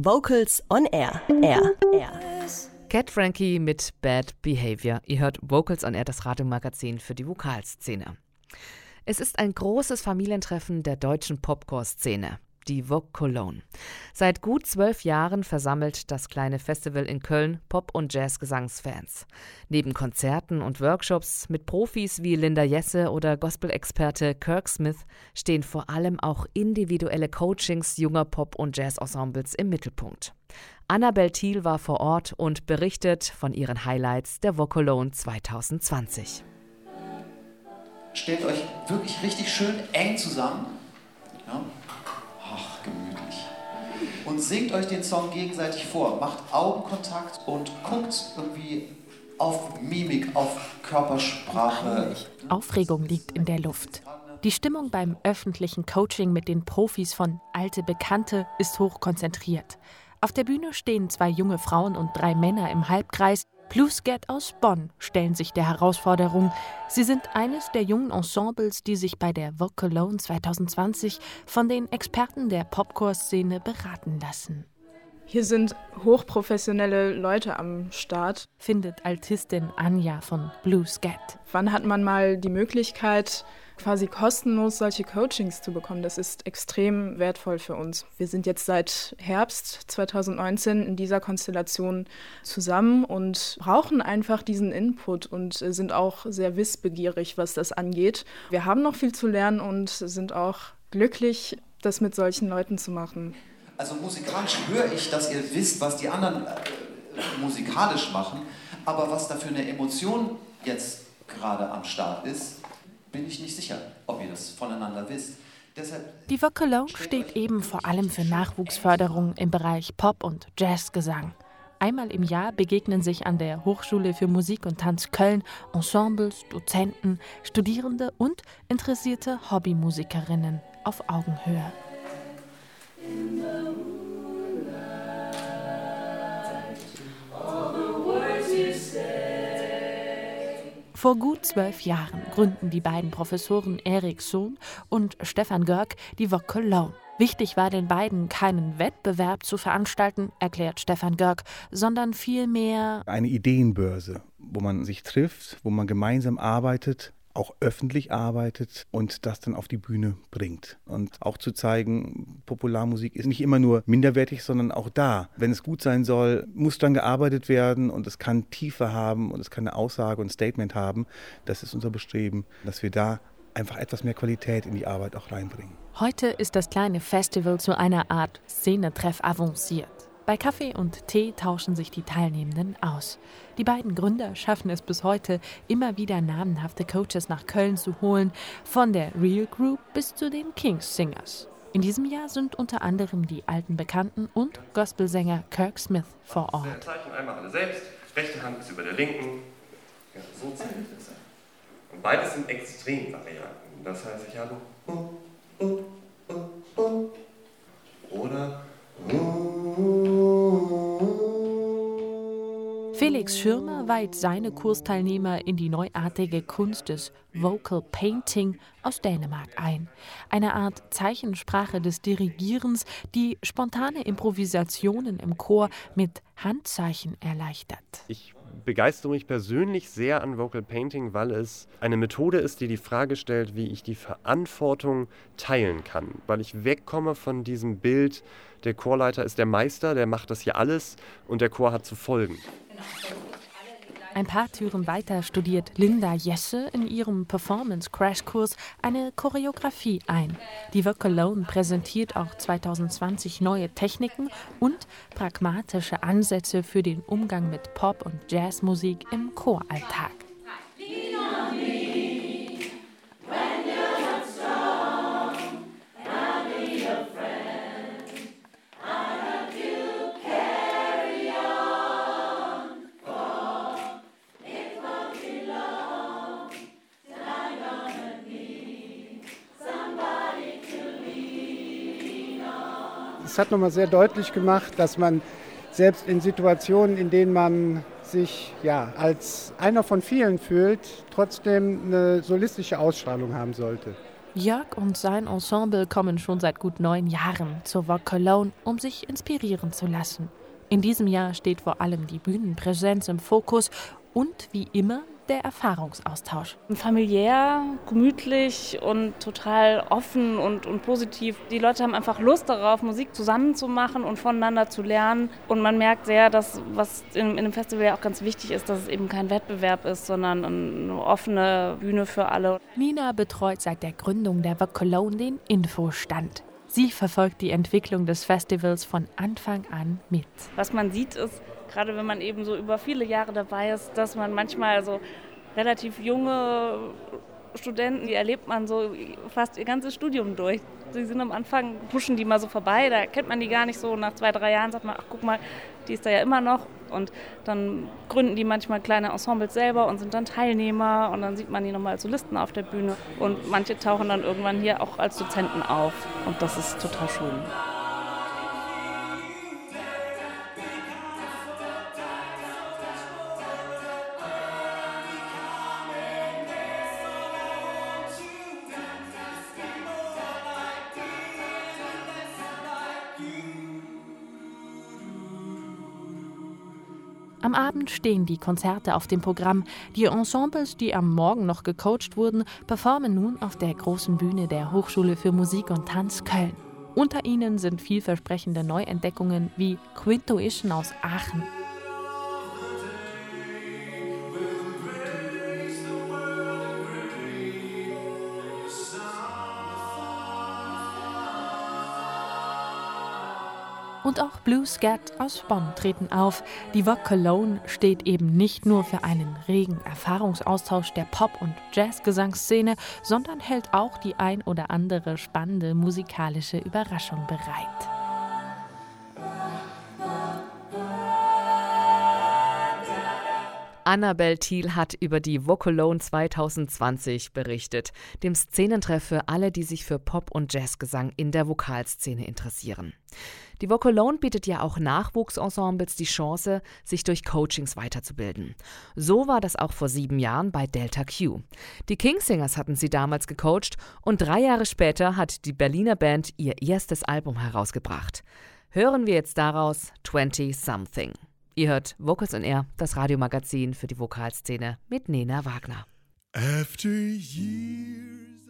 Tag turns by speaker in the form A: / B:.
A: Vocals on Air. Air. Air.
B: Cat Frankie mit Bad Behavior. Ihr hört Vocals on Air, das Radiomagazin für die Vokalszene. Es ist ein großes Familientreffen der deutschen Popcore-Szene die Vogue Cologne. Seit gut zwölf Jahren versammelt das kleine Festival in Köln Pop- und Jazz-Gesangsfans. Neben Konzerten und Workshops mit Profis wie Linda Jesse oder Gospel-Experte Kirk Smith stehen vor allem auch individuelle Coachings junger Pop- und Jazz-Ensembles im Mittelpunkt. Annabel Thiel war vor Ort und berichtet von ihren Highlights der Vogue Cologne 2020.
C: Stellt euch wirklich richtig schön eng zusammen. Ja. Und singt euch den Song gegenseitig vor, macht Augenkontakt und guckt irgendwie auf Mimik, auf Körpersprache.
D: Aufregung liegt in der Luft. Die Stimmung beim öffentlichen Coaching mit den Profis von Alte Bekannte ist hoch konzentriert. Auf der Bühne stehen zwei junge Frauen und drei Männer im Halbkreis, Bluescat aus Bonn stellen sich der Herausforderung. Sie sind eines der jungen Ensembles, die sich bei der Vogue Cologne 2020 von den Experten der Popcore-Szene beraten lassen.
E: Hier sind hochprofessionelle Leute am Start,
D: findet Altistin Anja von Bluescat.
E: Wann hat man mal die Möglichkeit, quasi kostenlos solche Coachings zu bekommen, das ist extrem wertvoll für uns. Wir sind jetzt seit Herbst 2019 in dieser Konstellation zusammen und brauchen einfach diesen Input und sind auch sehr wissbegierig, was das angeht. Wir haben noch viel zu lernen und sind auch glücklich, das mit solchen Leuten zu machen.
C: Also musikalisch höre ich, dass ihr wisst, was die anderen äh, musikalisch machen, aber was da für eine Emotion jetzt gerade am Start ist, bin ich nicht sicher, ob ihr das voneinander wisst.
D: Die Vokalone steht eben vor allem für Nachwuchsförderung im Bereich Pop- und Jazzgesang. Einmal im Jahr begegnen sich an der Hochschule für Musik und Tanz Köln Ensembles, Dozenten, Studierende und interessierte Hobbymusikerinnen auf Augenhöhe. Vor gut zwölf Jahren gründen die beiden Professoren Erik Sohn und Stefan Görg die Vogue Cologne. Wichtig war den beiden, keinen Wettbewerb zu veranstalten, erklärt Stefan Görg, sondern vielmehr
F: eine Ideenbörse, wo man sich trifft, wo man gemeinsam arbeitet auch öffentlich arbeitet und das dann auf die Bühne bringt. Und auch zu zeigen, Popularmusik ist nicht immer nur minderwertig, sondern auch da. Wenn es gut sein soll, muss dann gearbeitet werden und es kann Tiefe haben und es kann eine Aussage und Statement haben. Das ist unser Bestreben, dass wir da einfach etwas mehr Qualität in die Arbeit auch reinbringen.
D: Heute ist das kleine Festival zu einer Art Szenetreff avanciert. Bei Kaffee und Tee tauschen sich die Teilnehmenden aus. Die beiden Gründer schaffen es bis heute, immer wieder namenhafte Coaches nach Köln zu holen, von der Real Group bis zu den Kings Singers. In diesem Jahr sind unter anderem die alten Bekannten und Gospelsänger Kirk Smith vor Ort.
G: Wir zeichnen einmal alle selbst. Rechte Hand ist über der linken. Ja, so zeichnet es. Und beides sind Extremvarianten. Das heißt, ich habe
D: Schirmer weiht seine Kursteilnehmer in die neuartige Kunst des Vocal Painting aus Dänemark ein. Eine Art Zeichensprache des Dirigierens, die spontane Improvisationen im Chor mit Handzeichen erleichtert.
G: Ich begeistere mich persönlich sehr an Vocal Painting, weil es eine Methode ist, die die Frage stellt, wie ich die Verantwortung teilen kann. Weil ich wegkomme von diesem Bild, der Chorleiter ist der Meister, der macht das hier alles und der Chor hat zu folgen.
D: Ein paar Türen weiter studiert Linda Jesse in ihrem Performance-Crashkurs eine Choreografie ein. Die Work Alone präsentiert auch 2020 neue Techniken und pragmatische Ansätze für den Umgang mit Pop- und Jazzmusik im Choralltag.
H: Es hat nochmal sehr deutlich gemacht, dass man selbst in Situationen, in denen man sich ja, als einer von vielen fühlt, trotzdem eine solistische Ausstrahlung haben sollte.
D: Jörg und sein Ensemble kommen schon seit gut neun Jahren zur Vogue Cologne, um sich inspirieren zu lassen. In diesem Jahr steht vor allem die Bühnenpräsenz im Fokus und wie immer der Erfahrungsaustausch.
I: Familiär, gemütlich und total offen und, und positiv. Die Leute haben einfach Lust darauf, Musik zusammen zu machen und voneinander zu lernen. Und man merkt sehr, dass was in, in dem Festival ja auch ganz wichtig ist, dass es eben kein Wettbewerb ist, sondern eine offene Bühne für alle.
D: Nina betreut seit der Gründung der Vogue Cologne den Infostand. Sie verfolgt die Entwicklung des Festivals von Anfang an mit.
I: Was man sieht, ist, gerade wenn man eben so über viele Jahre dabei ist, dass man manchmal so relativ junge Studenten, die erlebt man so fast ihr ganzes Studium durch. Sie sind am Anfang, huschen die mal so vorbei, da kennt man die gar nicht so. Nach zwei, drei Jahren sagt man, ach guck mal, die ist da ja immer noch. Und dann gründen die manchmal kleine Ensembles selber und sind dann Teilnehmer und dann sieht man die nochmal als Solisten auf der Bühne. Und manche tauchen dann irgendwann hier auch als Dozenten auf. Und das ist total schön.
D: Am Abend stehen die Konzerte auf dem Programm. Die Ensembles, die am Morgen noch gecoacht wurden, performen nun auf der großen Bühne der Hochschule für Musik und Tanz Köln. Unter ihnen sind vielversprechende Neuentdeckungen wie Quintuition aus Aachen und auch Blue Scat aus Bonn treten auf. Die Vogue Cologne steht eben nicht nur für einen regen Erfahrungsaustausch der Pop- und Jazzgesangsszene, sondern hält auch die ein oder andere spannende musikalische Überraschung bereit.
B: Annabel Thiel hat über die Vocalone 2020 berichtet, dem Szenentreff für alle, die sich für Pop- und Jazzgesang in der Vokalszene interessieren. Die Vocalone bietet ja auch Nachwuchsensembles die Chance, sich durch Coachings weiterzubilden. So war das auch vor sieben Jahren bei Delta Q. Die Kingsingers hatten sie damals gecoacht und drei Jahre später hat die Berliner Band ihr erstes Album herausgebracht. Hören wir jetzt daraus 20 Something. Ihr hört Vocals on Air, das Radiomagazin für die Vokalszene mit Nena Wagner.
J: After years